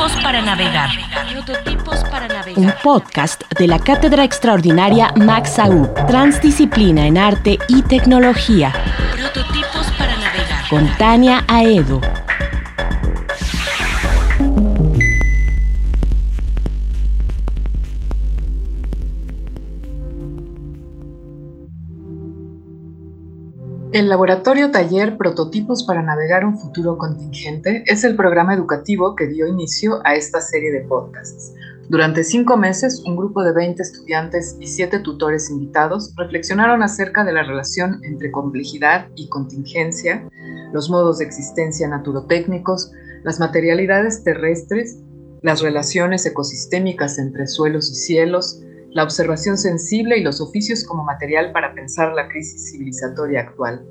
Prototipos para navegar. Prototipos para navegar. Un podcast de la Cátedra Extraordinaria Max Aub, Transdisciplina en Arte y Tecnología. Prototipos para navegar. Con Tania Aedo. El Laboratorio Taller Prototipos para Navegar un Futuro Contingente es el programa educativo que dio inicio a esta serie de podcasts. Durante cinco meses, un grupo de 20 estudiantes y siete tutores invitados reflexionaron acerca de la relación entre complejidad y contingencia, los modos de existencia naturotécnicos, las materialidades terrestres, las relaciones ecosistémicas entre suelos y cielos, la observación sensible y los oficios como material para pensar la crisis civilizatoria actual.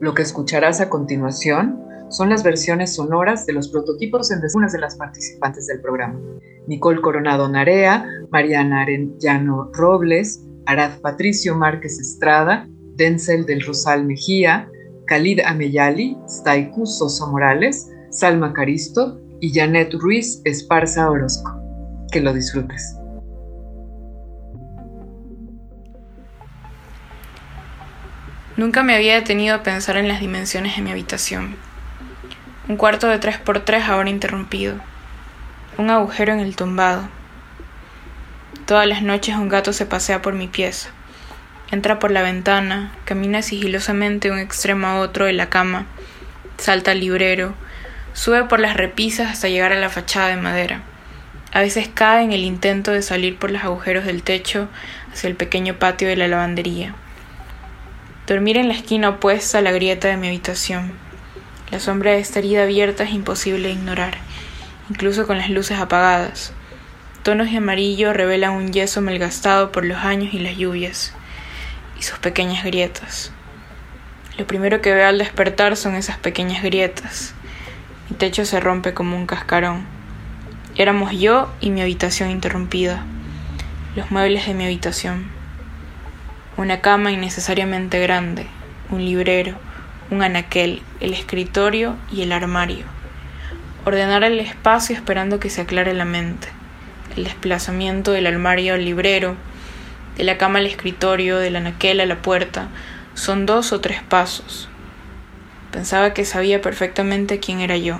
Lo que escucharás a continuación son las versiones sonoras de los prototipos en algunas de las participantes del programa. Nicole Coronado Narea, Mariana Arellano Robles, Arad Patricio Márquez Estrada, Denzel del Rosal Mejía, Khalid Ameyali, Staiku Soso Morales, Salma Caristo y Janet Ruiz Esparza Orozco. Que lo disfrutes. Nunca me había detenido a pensar en las dimensiones de mi habitación. Un cuarto de 3x3 ahora interrumpido. Un agujero en el tumbado. Todas las noches un gato se pasea por mi pieza. Entra por la ventana, camina sigilosamente un extremo a otro de la cama, salta al librero, sube por las repisas hasta llegar a la fachada de madera. A veces cae en el intento de salir por los agujeros del techo hacia el pequeño patio de la lavandería. Dormir en la esquina opuesta a la grieta de mi habitación. La sombra de esta herida abierta es imposible de ignorar, incluso con las luces apagadas. Tonos de amarillo revelan un yeso malgastado por los años y las lluvias, y sus pequeñas grietas. Lo primero que veo al despertar son esas pequeñas grietas. Mi techo se rompe como un cascarón. Éramos yo y mi habitación interrumpida, los muebles de mi habitación una cama innecesariamente grande, un librero, un anaquel, el escritorio y el armario. Ordenar el espacio esperando que se aclare la mente. El desplazamiento del armario al librero, de la cama al escritorio, del anaquel a la puerta, son dos o tres pasos. Pensaba que sabía perfectamente quién era yo.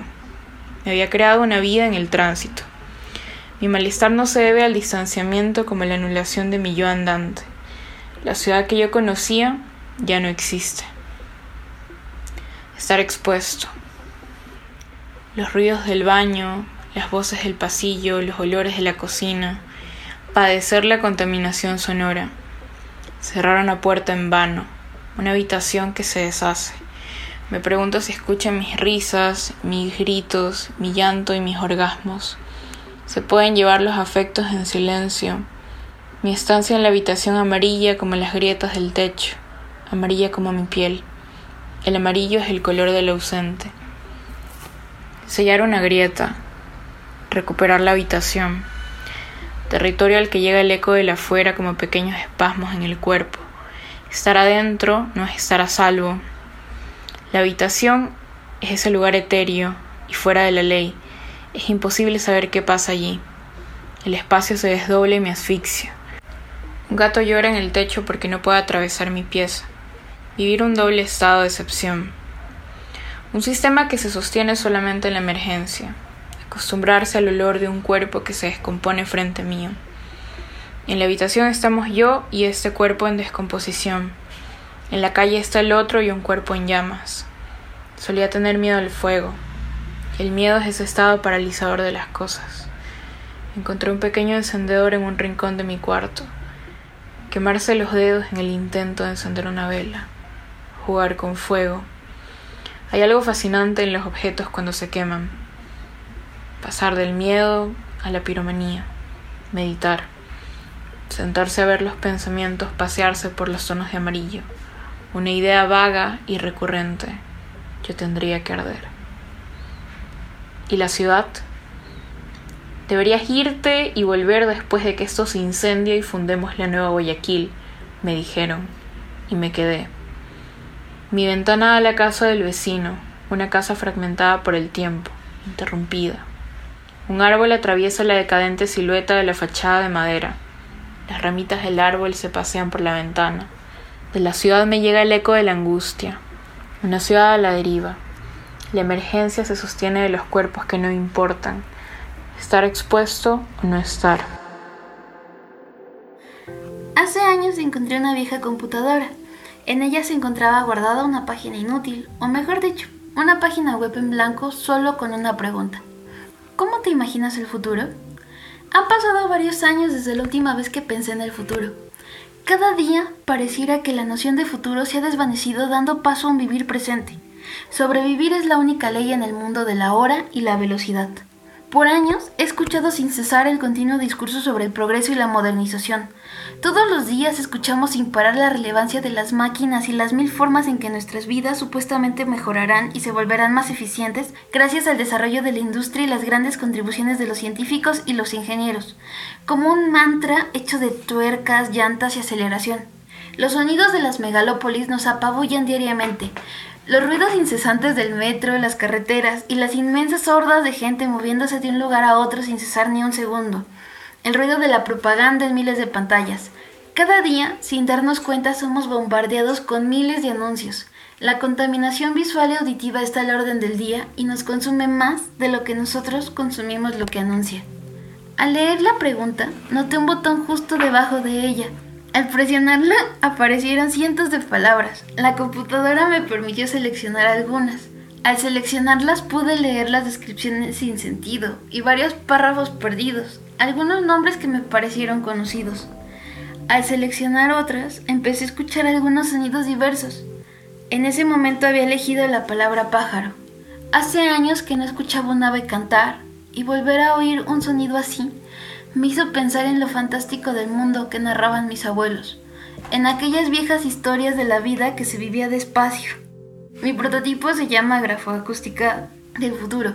Me había creado una vida en el tránsito. Mi malestar no se debe al distanciamiento como la anulación de mi yo andante. La ciudad que yo conocía ya no existe. Estar expuesto. Los ruidos del baño, las voces del pasillo, los olores de la cocina, padecer la contaminación sonora. Cerrar una puerta en vano, una habitación que se deshace. Me pregunto si escuchan mis risas, mis gritos, mi llanto y mis orgasmos. Se pueden llevar los afectos en silencio, mi estancia en la habitación amarilla como las grietas del techo, amarilla como mi piel. El amarillo es el color del ausente. Sellar una grieta, recuperar la habitación, territorio al que llega el eco de la afuera como pequeños espasmos en el cuerpo. Estar adentro no es estar a salvo. La habitación es ese lugar etéreo y fuera de la ley. Es imposible saber qué pasa allí. El espacio se desdoble y me asfixia. Un gato llora en el techo porque no puede atravesar mi pieza. Vivir un doble estado de excepción. Un sistema que se sostiene solamente en la emergencia. Acostumbrarse al olor de un cuerpo que se descompone frente mío. En la habitación estamos yo y este cuerpo en descomposición. En la calle está el otro y un cuerpo en llamas. Solía tener miedo al fuego. El miedo es ese estado paralizador de las cosas. Encontré un pequeño encendedor en un rincón de mi cuarto quemarse los dedos en el intento de encender una vela, jugar con fuego. Hay algo fascinante en los objetos cuando se queman. pasar del miedo a la piromanía, meditar, sentarse a ver los pensamientos pasearse por los tonos de amarillo, una idea vaga y recurrente, yo tendría que arder. ¿Y la ciudad? Deberías irte y volver después de que esto se incendie y fundemos la nueva Guayaquil, me dijeron, y me quedé. Mi ventana a la casa del vecino, una casa fragmentada por el tiempo, interrumpida. Un árbol atraviesa la decadente silueta de la fachada de madera. Las ramitas del árbol se pasean por la ventana. De la ciudad me llega el eco de la angustia. Una ciudad a la deriva. La emergencia se sostiene de los cuerpos que no importan. Estar expuesto o no estar. Hace años encontré una vieja computadora. En ella se encontraba guardada una página inútil, o mejor dicho, una página web en blanco solo con una pregunta. ¿Cómo te imaginas el futuro? Han pasado varios años desde la última vez que pensé en el futuro. Cada día pareciera que la noción de futuro se ha desvanecido dando paso a un vivir presente. Sobrevivir es la única ley en el mundo de la hora y la velocidad. Por años he escuchado sin cesar el continuo discurso sobre el progreso y la modernización. Todos los días escuchamos sin parar la relevancia de las máquinas y las mil formas en que nuestras vidas supuestamente mejorarán y se volverán más eficientes gracias al desarrollo de la industria y las grandes contribuciones de los científicos y los ingenieros, como un mantra hecho de tuercas, llantas y aceleración. Los sonidos de las megalópolis nos apabullan diariamente, los ruidos incesantes del metro, las carreteras y las inmensas hordas de gente moviéndose de un lugar a otro sin cesar ni un segundo. El ruido de la propaganda en miles de pantallas. Cada día, sin darnos cuenta, somos bombardeados con miles de anuncios. La contaminación visual y auditiva está al orden del día y nos consume más de lo que nosotros consumimos lo que anuncia. Al leer la pregunta, noté un botón justo debajo de ella, al presionarla aparecieron cientos de palabras. La computadora me permitió seleccionar algunas. Al seleccionarlas pude leer las descripciones sin sentido y varios párrafos perdidos, algunos nombres que me parecieron conocidos. Al seleccionar otras, empecé a escuchar algunos sonidos diversos. En ese momento había elegido la palabra pájaro. Hace años que no escuchaba un ave cantar y volver a oír un sonido así me hizo pensar en lo fantástico del mundo que narraban mis abuelos, en aquellas viejas historias de la vida que se vivía despacio. Mi prototipo se llama Grafoacústica del futuro,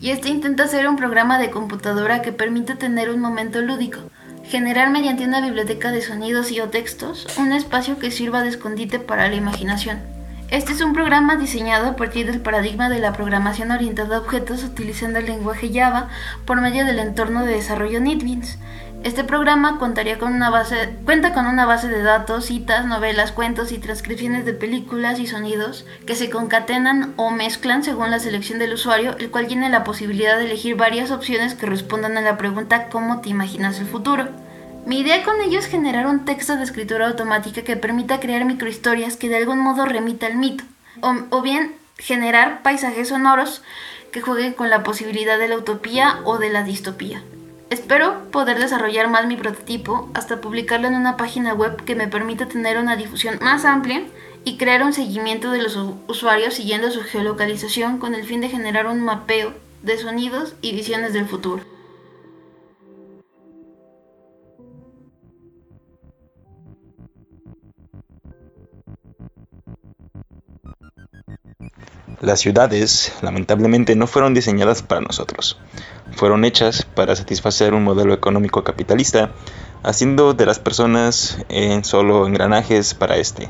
y este intenta ser un programa de computadora que permite tener un momento lúdico, generar mediante una biblioteca de sonidos y o textos un espacio que sirva de escondite para la imaginación. Este es un programa diseñado a partir del paradigma de la programación orientada a objetos utilizando el lenguaje Java por medio del entorno de desarrollo NetBeans. Este programa cuenta con una base de datos, citas, novelas, cuentos y transcripciones de películas y sonidos que se concatenan o mezclan según la selección del usuario, el cual tiene la posibilidad de elegir varias opciones que respondan a la pregunta ¿cómo te imaginas el futuro? Mi idea con ello es generar un texto de escritura automática que permita crear microhistorias que de algún modo remita al mito, o, bien generar paisajes sonoros que jueguen con la posibilidad de la utopía o de la distopía. Espero poder desarrollar más mi prototipo hasta publicarlo en una página web que me permita tener una difusión más amplia y crear un seguimiento de los usuarios siguiendo su geolocalización con el fin de generar un mapeo de sonidos y visiones del futuro. Las ciudades, lamentablemente, no fueron diseñadas para nosotros. Fueron hechas para satisfacer un modelo económico capitalista, haciendo de las personas en solo engranajes para este.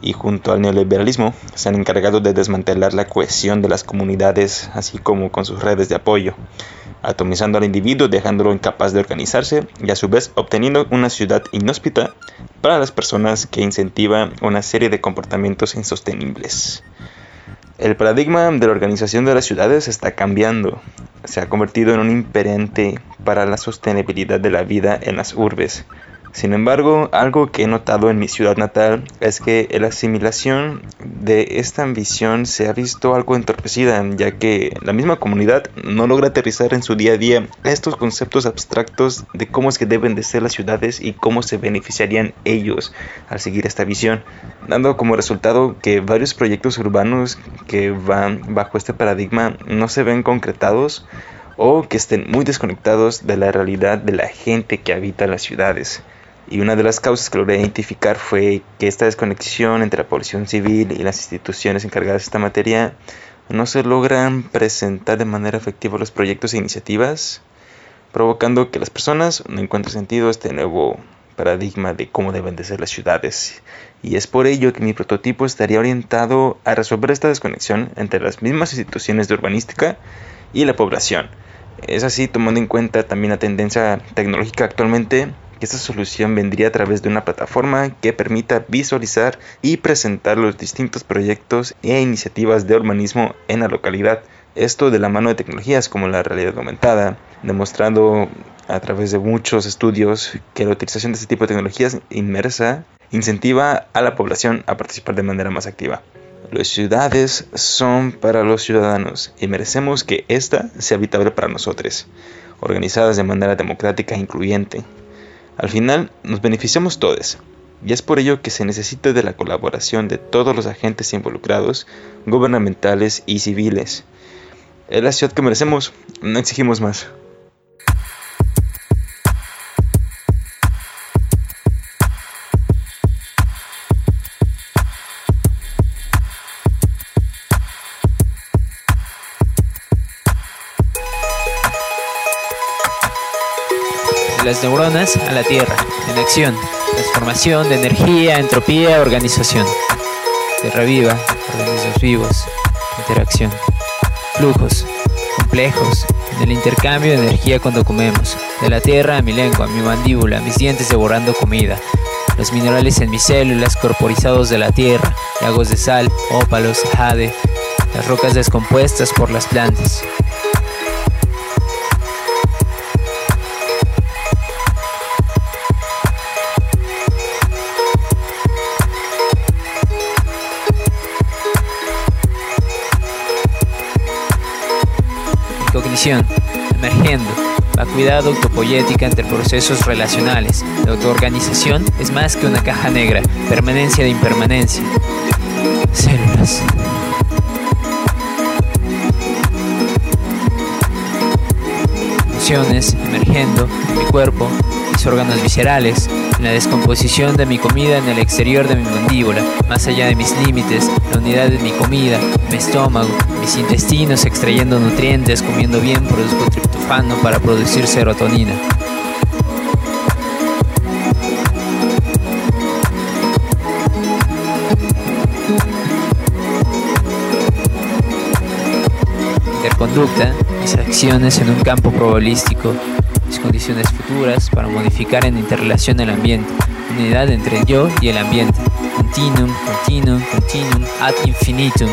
Y junto al neoliberalismo se han encargado de desmantelar la cohesión de las comunidades, así como con sus redes de apoyo, atomizando al individuo, dejándolo incapaz de organizarse y a su vez obteniendo una ciudad inhóspita para las personas que incentiva una serie de comportamientos insostenibles. El paradigma de la organización de las ciudades está cambiando. Se ha convertido en un imperante para la sostenibilidad de la vida en las urbes. Sin embargo, algo que he notado en mi ciudad natal es que la asimilación de esta ambición se ha visto algo entorpecida, ya que la misma comunidad no logra aterrizar en su día a día estos conceptos abstractos de cómo es que deben de ser las ciudades y cómo se beneficiarían ellos al seguir esta visión, dando como resultado que varios proyectos urbanos que van bajo este paradigma no se ven concretados o que estén muy desconectados de la realidad de la gente que habita las ciudades. Y una de las causas que logré identificar fue que esta desconexión entre la población civil y las instituciones encargadas de esta materia no se logran presentar de manera efectiva los proyectos e iniciativas, provocando que las personas no encuentren sentido a este nuevo paradigma de cómo deben de ser las ciudades. Y es por ello que mi prototipo estaría orientado a resolver esta desconexión entre las mismas instituciones de urbanística y la población. Es así tomando en cuenta también la tendencia tecnológica actualmente que esta solución vendría a través de una plataforma que permita visualizar y presentar los distintos proyectos e iniciativas de urbanismo en la localidad. Esto de la mano de tecnologías como la realidad aumentada, demostrando a través de muchos estudios que la utilización de este tipo de tecnologías inmersa incentiva a la población a participar de manera más activa. Las ciudades son para los ciudadanos y merecemos que ésta sea habitable para nosotros, organizadas de manera democrática e incluyente. Al final nos beneficiamos todos, y es por ello que se necesita de la colaboración de todos los agentes involucrados, gubernamentales y civiles. Es la ciudad que merecemos, no exigimos más. A la Tierra, en acción, transformación de energía, entropía, organización. Tierra viva, organismos vivos, interacción, flujos, complejos, en el intercambio de energía cuando comemos, de la tierra a mi lengua, mi mandíbula, mis dientes devorando comida, los minerales en mis células corporizados de la tierra, lagos de sal, ópalos, jade, las rocas descompuestas por las plantas, emergiendo, la cuidado autopoyética entre procesos relacionales. La autoorganización es más que una caja negra, permanencia de impermanencia. Células. Emociones emergiendo en mi cuerpo, mis órganos viscerales, en la descomposición de mi comida en el exterior de mi mandíbula, más allá de mis límites, la unidad de mi comida, mi estómago, mis intestinos extrayendo nutrientes, comiendo bien, produzco triptofano para producir serotonina. Interconducta, mis acciones en un campo probabilístico condiciones futuras para modificar en interrelación el ambiente, unidad entre yo y el ambiente, continuum, continuum, continuum, ad infinitum.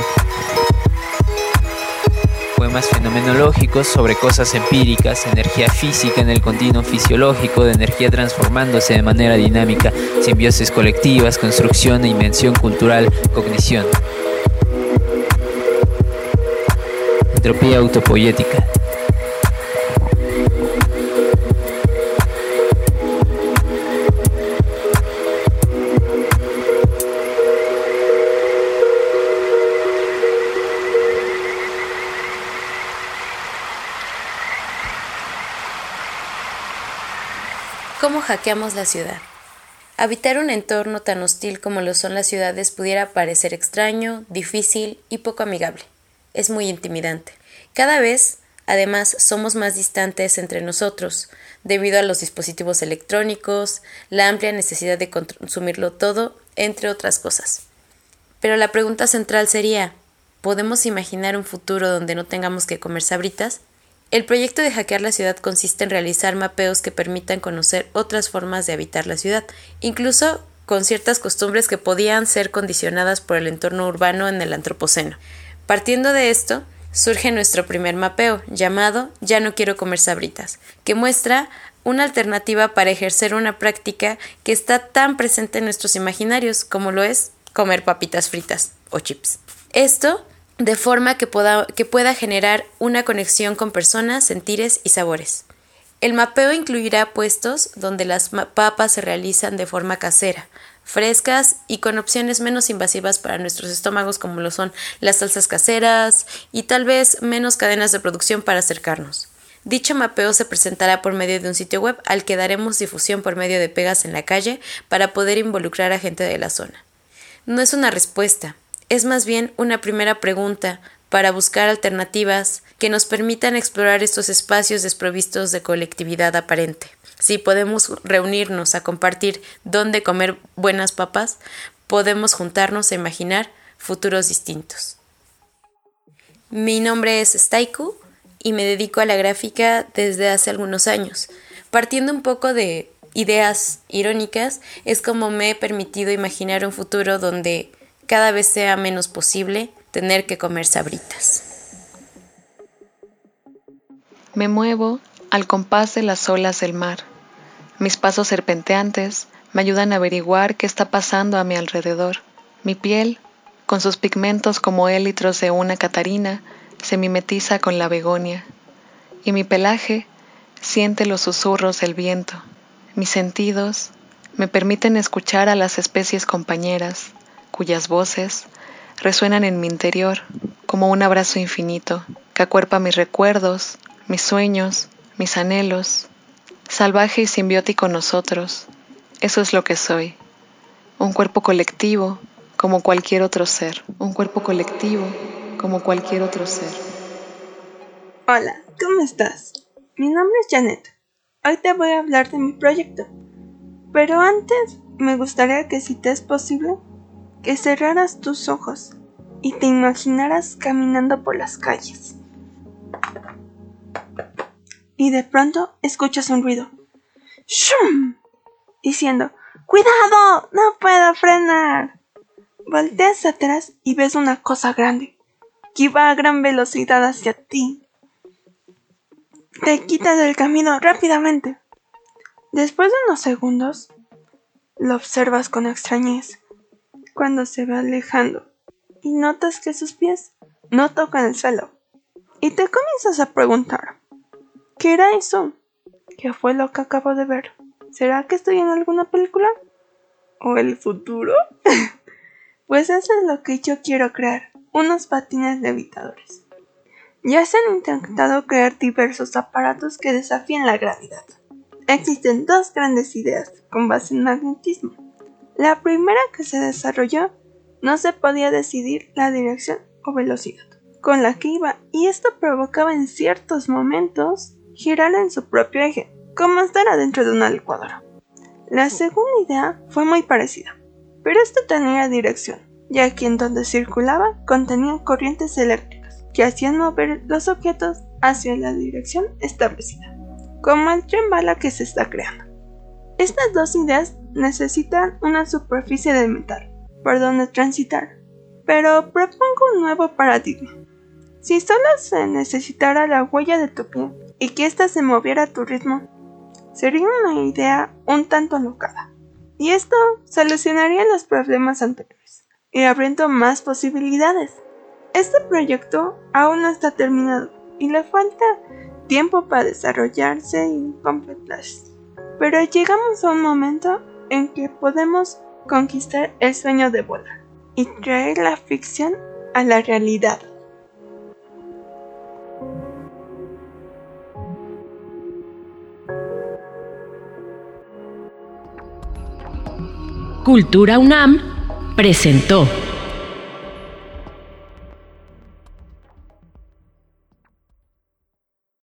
Poemas fenomenológicos sobre cosas empíricas, energía física en el continuum fisiológico, de energía transformándose de manera dinámica, simbiosis colectivas, construcción e invención cultural, cognición. Entropía autopoética. ¿Cómo hackeamos la ciudad? Habitar un entorno tan hostil como lo son las ciudades pudiera parecer extraño, difícil y poco amigable. Es muy intimidante. Cada vez, además, somos más distantes entre nosotros, debido a los dispositivos electrónicos, la amplia necesidad de consumirlo todo, entre otras cosas. Pero la pregunta central sería, ¿podemos imaginar un futuro donde no tengamos que comer sabritas? El proyecto de hackear la ciudad consiste en realizar mapeos que permitan conocer otras formas de habitar la ciudad, incluso con ciertas costumbres que podían ser condicionadas por el entorno urbano en el Antropoceno. Partiendo de esto, surge nuestro primer mapeo, llamado Ya no quiero comer sabritas, que muestra una alternativa para ejercer una práctica que está tan presente en nuestros imaginarios como lo es comer papitas fritas o chips. Esto de forma que pueda, que pueda generar una conexión con personas, sentires y sabores. El mapeo incluirá puestos donde las papas se realizan de forma casera, frescas y con opciones menos invasivas para nuestros estómagos como lo son las salsas caseras y tal vez menos cadenas de producción para acercarnos. Dicho mapeo se presentará por medio de un sitio web al que daremos difusión por medio de pegas en la calle para poder involucrar a gente de la zona. No es una respuesta, es más bien una primera pregunta para buscar alternativas que nos permitan explorar estos espacios desprovistos de colectividad aparente. Si podemos reunirnos a compartir dónde comer buenas papas, podemos juntarnos a imaginar futuros distintos. Mi nombre es Staiku y me dedico a la gráfica desde hace algunos años. Partiendo un poco de ideas irónicas, es como me he permitido imaginar un futuro donde cada vez sea menos posible tener que comer sabritas. Me muevo al compás de las olas del mar. Mis pasos serpenteantes me ayudan a averiguar qué está pasando a mi alrededor. Mi piel, con sus pigmentos como élitros de una catarina, se mimetiza con la begonia. Y mi pelaje siente los susurros del viento. Mis sentidos me permiten escuchar a las especies compañeras, cuyas voces resuenan en mi interior como un abrazo infinito que acuerpa mis recuerdos, mis sueños, mis anhelos, salvaje y simbiótico nosotros. Eso es lo que soy. Un cuerpo colectivo como cualquier otro ser. Un cuerpo colectivo como cualquier otro ser. Hola, ¿cómo estás? Mi nombre es Janet. Hoy te voy a hablar de mi proyecto. Pero antes me gustaría que si te es posible, que cerraras tus ojos y te imaginaras caminando por las calles. Y de pronto escuchas un ruido. ¡Shum! Diciendo, ¡Cuidado! ¡No puedo frenar! Volteas atrás y ves una cosa grande, que va a gran velocidad hacia ti. Te quitas del camino rápidamente. Después de unos segundos, lo observas con extrañez cuando se va alejando y notas que sus pies no tocan el suelo. Y te comienzas a preguntar, ¿qué era eso? ¿Qué fue lo que acabo de ver? ¿Será que estoy en alguna película? ¿O el futuro? pues eso es lo que yo quiero crear, unos patines levitadores. Ya se han intentado crear diversos aparatos que desafían la gravedad. Existen dos grandes ideas con base en magnetismo. La primera que se desarrolló no se podía decidir la dirección o velocidad con la que iba y esto provocaba en ciertos momentos girar en su propio eje, como estar adentro de una licuadora. La segunda idea fue muy parecida, pero esta tenía dirección, ya que en donde circulaba contenía corrientes eléctricas que hacían mover los objetos hacia la dirección establecida, como el tren bala que se está creando. Estas dos ideas necesitan una superficie de metal por donde transitar, pero propongo un nuevo paradigma. Si solo se necesitara la huella de tu pie y que ésta se moviera a tu ritmo, sería una idea un tanto alocada. Y esto solucionaría los problemas anteriores y abriendo más posibilidades. Este proyecto aún no está terminado y le falta tiempo para desarrollarse y completarse. Pero llegamos a un momento en que podemos conquistar el sueño de volar y traer la ficción a la realidad. Cultura UNAM presentó